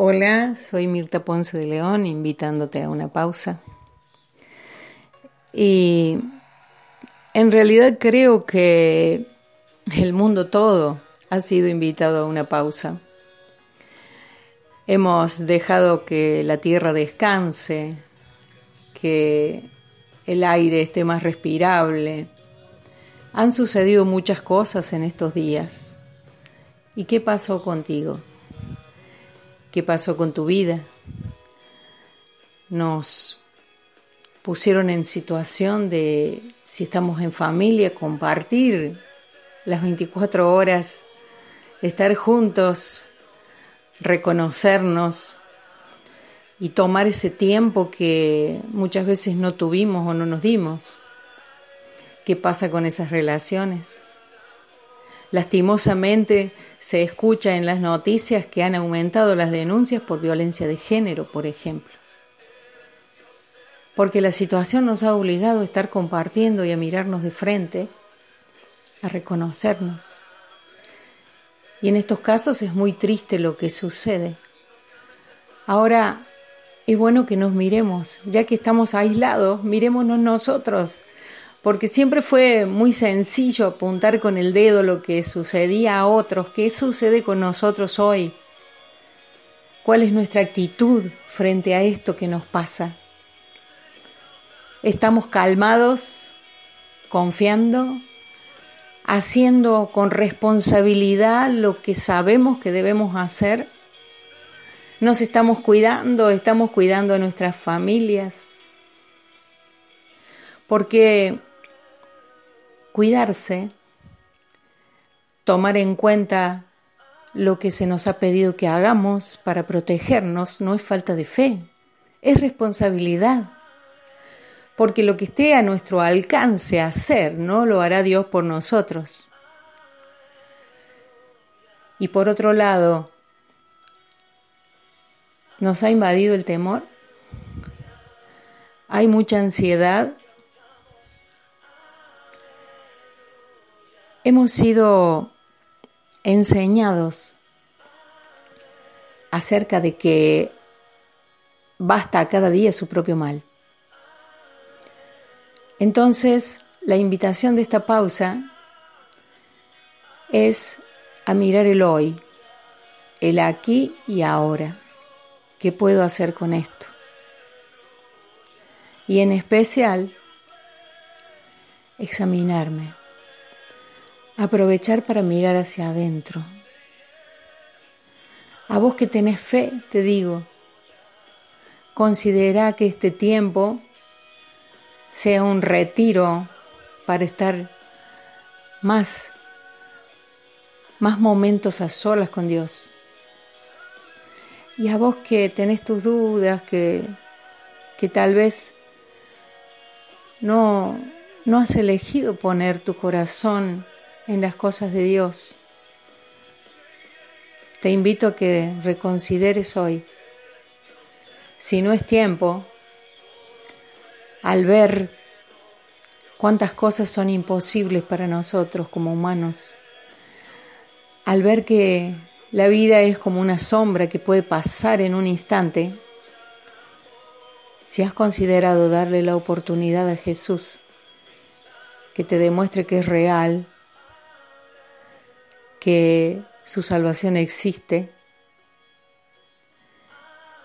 Hola, soy Mirta Ponce de León, invitándote a una pausa. Y en realidad creo que el mundo todo ha sido invitado a una pausa. Hemos dejado que la tierra descanse, que el aire esté más respirable. Han sucedido muchas cosas en estos días. ¿Y qué pasó contigo? Qué pasó con tu vida. Nos pusieron en situación de, si estamos en familia, compartir las 24 horas, estar juntos, reconocernos y tomar ese tiempo que muchas veces no tuvimos o no nos dimos. ¿Qué pasa con esas relaciones? Lastimosamente se escucha en las noticias que han aumentado las denuncias por violencia de género, por ejemplo. Porque la situación nos ha obligado a estar compartiendo y a mirarnos de frente, a reconocernos. Y en estos casos es muy triste lo que sucede. Ahora es bueno que nos miremos, ya que estamos aislados, mirémonos nosotros porque siempre fue muy sencillo apuntar con el dedo lo que sucedía a otros, qué sucede con nosotros hoy, cuál es nuestra actitud frente a esto que nos pasa. ¿Estamos calmados, confiando, haciendo con responsabilidad lo que sabemos que debemos hacer? ¿Nos estamos cuidando? ¿Estamos cuidando a nuestras familias? Porque cuidarse, tomar en cuenta lo que se nos ha pedido que hagamos para protegernos no es falta de fe, es responsabilidad. Porque lo que esté a nuestro alcance hacer, no lo hará Dios por nosotros. Y por otro lado, nos ha invadido el temor. Hay mucha ansiedad hemos sido enseñados acerca de que basta cada día su propio mal. Entonces, la invitación de esta pausa es a mirar el hoy, el aquí y ahora. ¿Qué puedo hacer con esto? Y en especial, examinarme aprovechar para mirar hacia adentro. A vos que tenés fe, te digo, considera que este tiempo sea un retiro para estar más, más momentos a solas con Dios. Y a vos que tenés tus dudas, que, que tal vez no, no has elegido poner tu corazón en las cosas de Dios. Te invito a que reconsideres hoy. Si no es tiempo, al ver cuántas cosas son imposibles para nosotros como humanos, al ver que la vida es como una sombra que puede pasar en un instante, si has considerado darle la oportunidad a Jesús que te demuestre que es real, que su salvación existe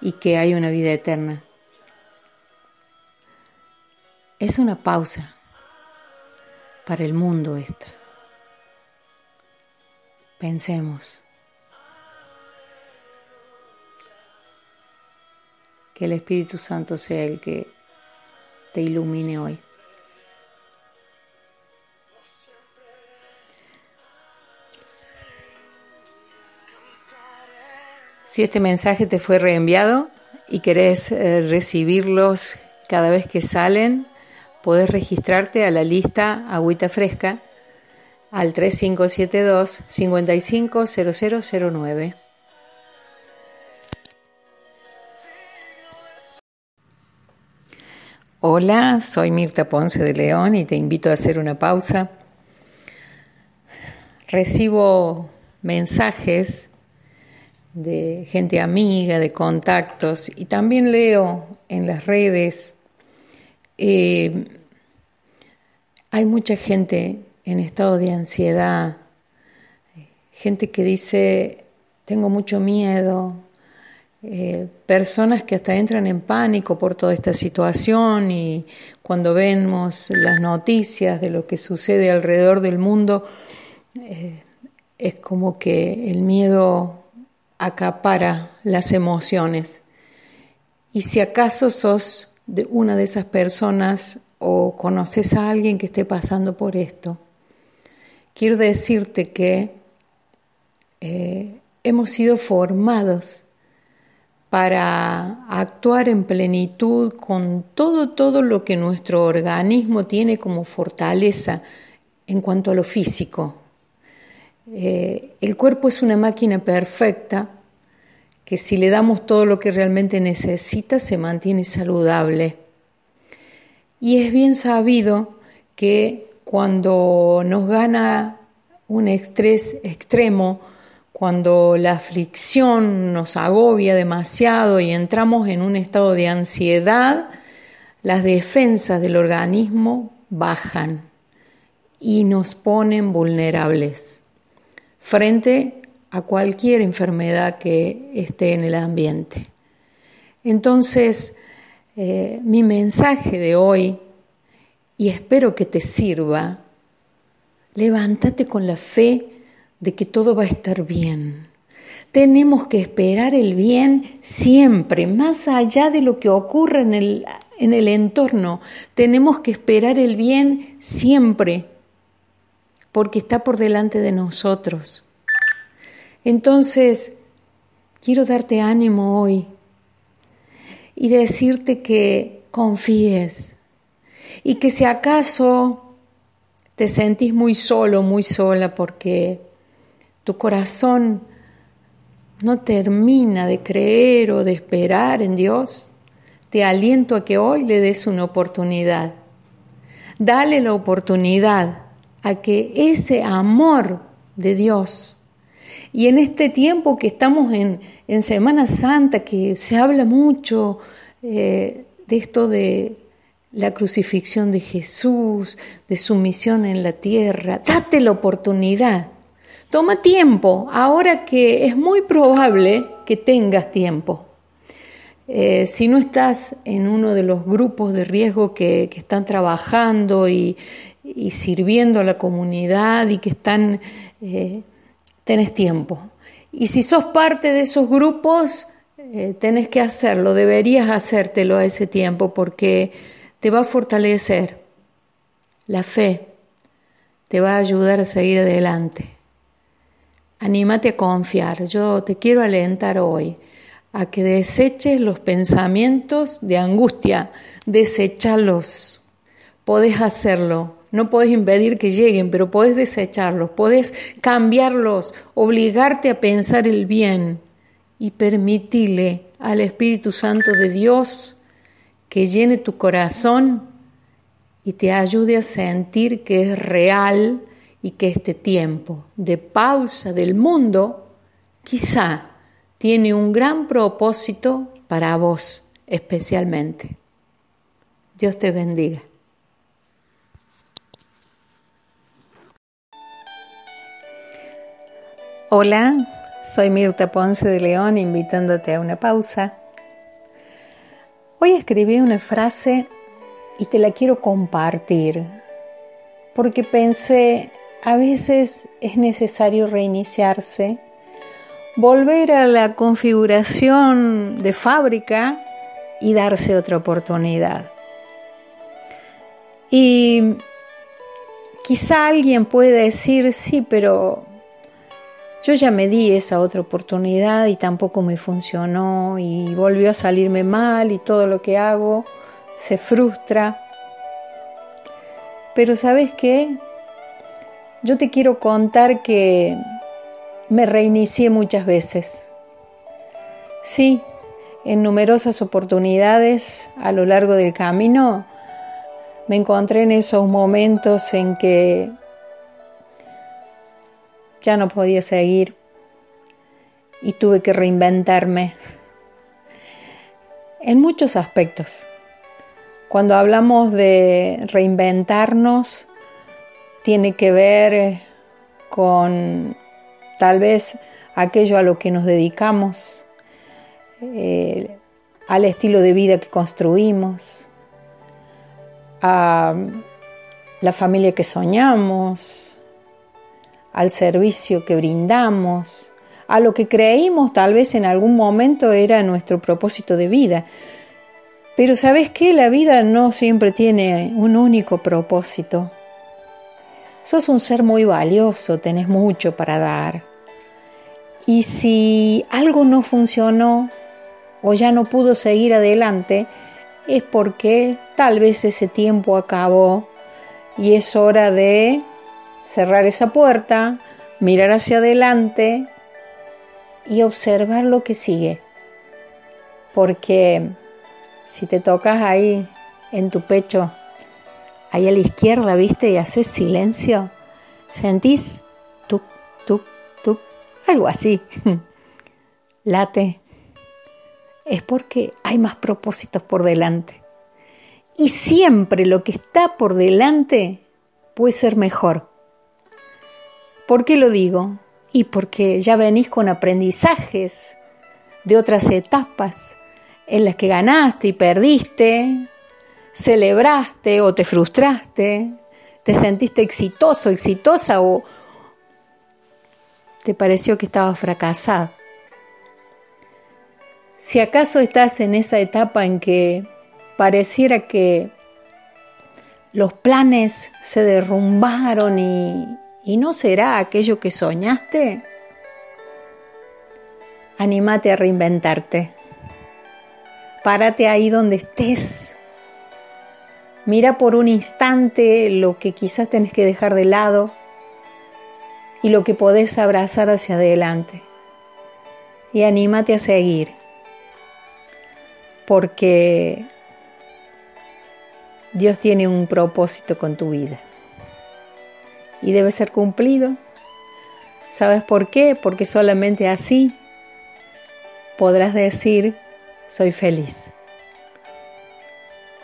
y que hay una vida eterna. Es una pausa para el mundo esta. Pensemos que el Espíritu Santo sea el que te ilumine hoy. Si este mensaje te fue reenviado y querés eh, recibirlos cada vez que salen, podés registrarte a la lista Agüita Fresca al 3572 550009. Hola, soy Mirta Ponce de León y te invito a hacer una pausa. Recibo mensajes de gente amiga, de contactos, y también leo en las redes, eh, hay mucha gente en estado de ansiedad, gente que dice, tengo mucho miedo, eh, personas que hasta entran en pánico por toda esta situación y cuando vemos las noticias de lo que sucede alrededor del mundo, eh, es como que el miedo acapara las emociones. Y si acaso sos de una de esas personas o conoces a alguien que esté pasando por esto, quiero decirte que eh, hemos sido formados para actuar en plenitud con todo, todo lo que nuestro organismo tiene como fortaleza en cuanto a lo físico. Eh, el cuerpo es una máquina perfecta que si le damos todo lo que realmente necesita se mantiene saludable. Y es bien sabido que cuando nos gana un estrés extremo, cuando la aflicción nos agobia demasiado y entramos en un estado de ansiedad, las defensas del organismo bajan y nos ponen vulnerables frente a cualquier enfermedad que esté en el ambiente. Entonces, eh, mi mensaje de hoy, y espero que te sirva, levántate con la fe de que todo va a estar bien. Tenemos que esperar el bien siempre, más allá de lo que ocurra en el, en el entorno. Tenemos que esperar el bien siempre, porque está por delante de nosotros. Entonces, quiero darte ánimo hoy y decirte que confíes y que si acaso te sentís muy solo, muy sola, porque tu corazón no termina de creer o de esperar en Dios, te aliento a que hoy le des una oportunidad. Dale la oportunidad a que ese amor de Dios, y en este tiempo que estamos en, Semana Santa, que se habla mucho eh, de esto de la crucifixión de Jesús, de su misión en la tierra, date la oportunidad Toma tiempo, ahora que es muy probable que tengas tiempo. Eh, si no estás en uno de los grupos de riesgo que, están trabajando y, sirviendo a la comunidad y que están, eh, tenés tiempo. Y si sos parte de esos grupos, eh, tenés que hacerlo, deberías hacértelo a ese tiempo porque te va a fortalecer la fe, te va a ayudar a seguir adelante. Anímate a confiar. Yo te quiero alentar hoy a que deseches los pensamientos de angustia, desechalos. Podés hacerlo. No podés impedir que lleguen, pero podés desecharlos, podés cambiarlos, obligarte a pensar el bien y permitirle al Espíritu Santo de Dios que llene tu corazón y te ayude a sentir que es real y que este tiempo de pausa del mundo quizá tiene un gran propósito para vos especialmente. Dios te bendiga. Hola, soy Mirta Ponce de León invitándote a una pausa. Hoy escribí una frase y te la quiero compartir porque pensé a veces es necesario reiniciarse, volver a la configuración de fábrica y darse otra oportunidad. Y quizá alguien puede decir, sí, pero yo ya me di esa otra oportunidad y tampoco me funcionó y volvió a salirme mal y todo lo que hago se frustra. Pero sabes qué? Yo te quiero contar que me reinicié muchas veces. Sí, en numerosas oportunidades a lo largo del camino me encontré en esos momentos en que ya no podía seguir y tuve que reinventarme en muchos aspectos. Cuando hablamos de reinventarnos, tiene que ver con tal vez aquello a lo que nos dedicamos, eh, al estilo de vida que construimos, a la familia que soñamos, al servicio que brindamos, a lo que creímos tal vez en algún momento era nuestro propósito de vida. Pero sabes qué, la vida no siempre tiene un único propósito. Sos un ser muy valioso, tenés mucho para dar. Y si algo no funcionó o ya no pudo seguir adelante, es porque tal vez ese tiempo acabó y es hora de cerrar esa puerta, mirar hacia adelante y observar lo que sigue. Porque si te tocas ahí en tu pecho, ahí a la izquierda, ¿viste? Y haces silencio, sentís tú, tú, tú, algo así. Late. Es porque hay más propósitos por delante. Y siempre lo que está por delante puede ser mejor. ¿Por qué lo digo? Y porque ya venís con aprendizajes de otras etapas en las que ganaste y perdiste, celebraste o te frustraste, te sentiste exitoso, exitosa o te pareció que estabas fracasado. Si acaso estás en esa etapa en que pareciera que los planes se derrumbaron y, no será aquello que soñaste, anímate a reinventarte. Párate ahí donde estés. Mira por un instante lo que quizás tenés que dejar de lado y lo que podés abrazar hacia adelante. Y anímate a seguir. Porque Dios tiene un propósito con tu vida y debe ser cumplido. ¿Sabes por qué? Porque solamente así podrás decir, soy feliz.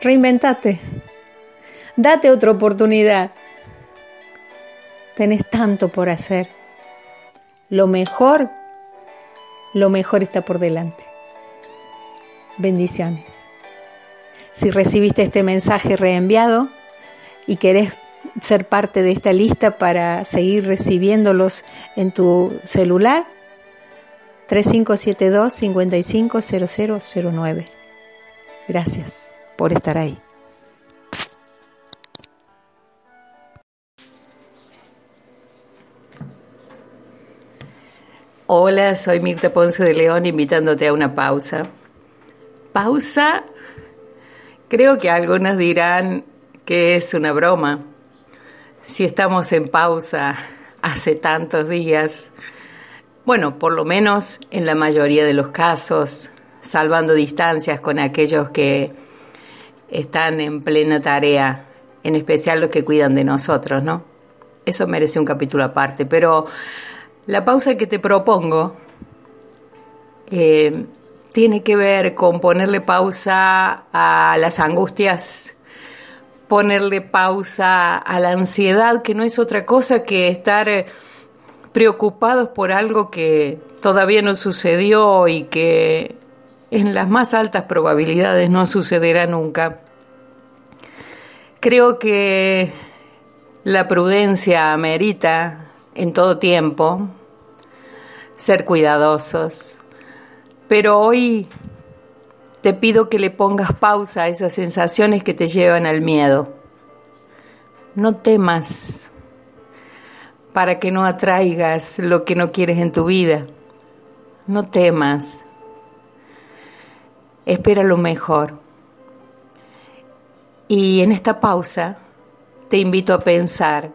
Reinventate, date otra oportunidad. Tenés tanto por hacer. Lo mejor, lo mejor está por delante. Bendiciones. Si recibiste este mensaje reenviado y querés ser parte de esta lista para seguir recibiéndolos en tu celular, 3572 550009. Gracias por estar ahí. Hola, soy Mirta Ponce de León invitándote a una pausa. Pausa Creo que algunos dirán que es una broma. Si estamos en pausa hace tantos días, bueno, por lo menos en la mayoría de los casos, salvando distancias con aquellos que están en plena tarea, en especial los que cuidan de nosotros, ¿no? Eso merece un capítulo aparte, pero la pausa que te propongo eh, tiene que ver con ponerle pausa a las angustias, ponerle pausa a la ansiedad, que no es otra cosa que estar eh, preocupados por algo que todavía no sucedió y que en las más altas probabilidades no sucederá nunca. Creo que la prudencia amerita en todo tiempo ser cuidadosos, pero hoy te pido que le pongas pausa a esas sensaciones que te llevan al miedo. No temas para que no atraigas lo que no quieres en tu vida. No temas. Espera lo mejor. Y en esta pausa te invito a pensar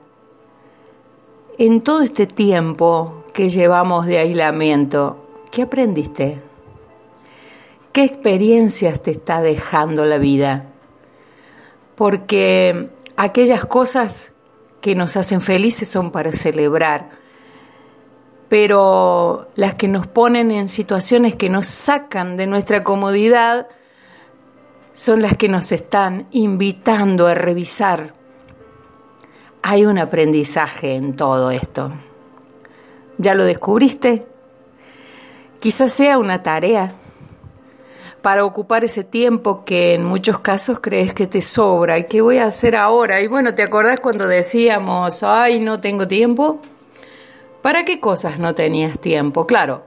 en todo este tiempo que llevamos de aislamiento, ¿qué aprendiste? ¿Qué experiencias te está dejando la vida? Porque aquellas cosas que nos hacen felices son para celebrar pero las que nos ponen en situaciones que nos sacan de nuestra comodidad son las que nos están invitando a revisar. Hay un aprendizaje en todo esto. ¿Ya lo descubriste? Quizás sea una tarea para ocupar ese tiempo que en muchos casos crees que te sobra. ¿Y qué voy a hacer ahora? Y bueno, ¿te acordás cuando decíamos, ay, no tengo tiempo? ¿Para qué cosas no tenías tiempo? Claro,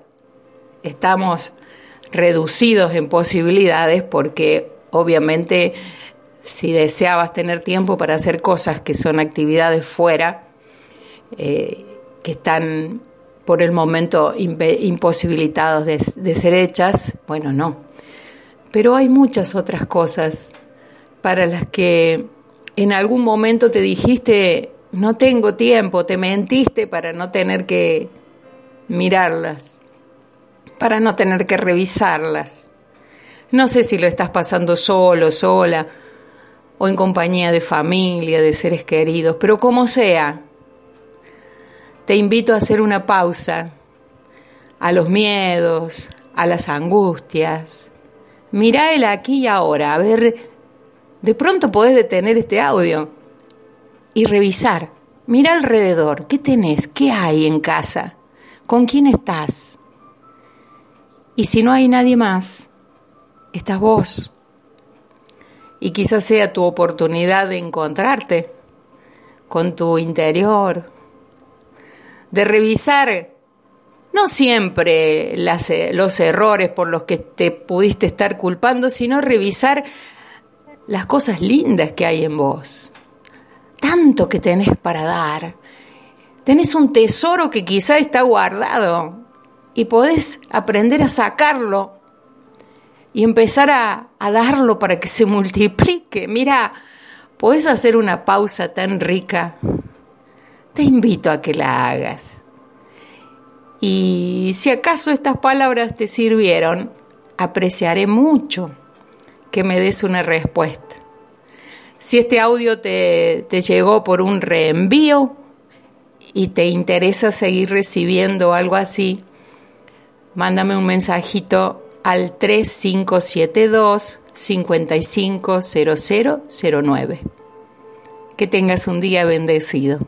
estamos reducidos en posibilidades porque obviamente si deseabas tener tiempo para hacer cosas que son actividades fuera, eh, que están por el momento imposibilitados de, de ser hechas, bueno, no. Pero hay muchas otras cosas para las que en algún momento te dijiste, no tengo tiempo, te mentiste para no tener que mirarlas, para no tener que revisarlas. No sé si lo estás pasando solo, sola, o en compañía de familia, de seres queridos, pero como sea, te invito a hacer una pausa a los miedos, a las angustias. Mira el aquí y ahora, a ver, de pronto podés detener este audio y revisar. Mira alrededor, ¿qué tenés? ¿Qué hay en casa? ¿Con quién estás? Y si no hay nadie más, estás vos. Y quizás sea tu oportunidad de encontrarte con tu interior, de revisar no siempre los errores por los que te pudiste estar culpando, sino revisar las cosas lindas que hay en vos tanto que tenés para dar. Tenés un tesoro que quizá está guardado y podés aprender a sacarlo y empezar a, a darlo para que se multiplique. Mira, podés hacer una pausa tan rica. Te invito a que la hagas. Y si acaso estas palabras te sirvieron, apreciaré mucho que me des una respuesta. Si este audio te, llegó por un reenvío y te interesa seguir recibiendo algo así, mándame un mensajito al 3572 550009. Que tengas un día bendecido.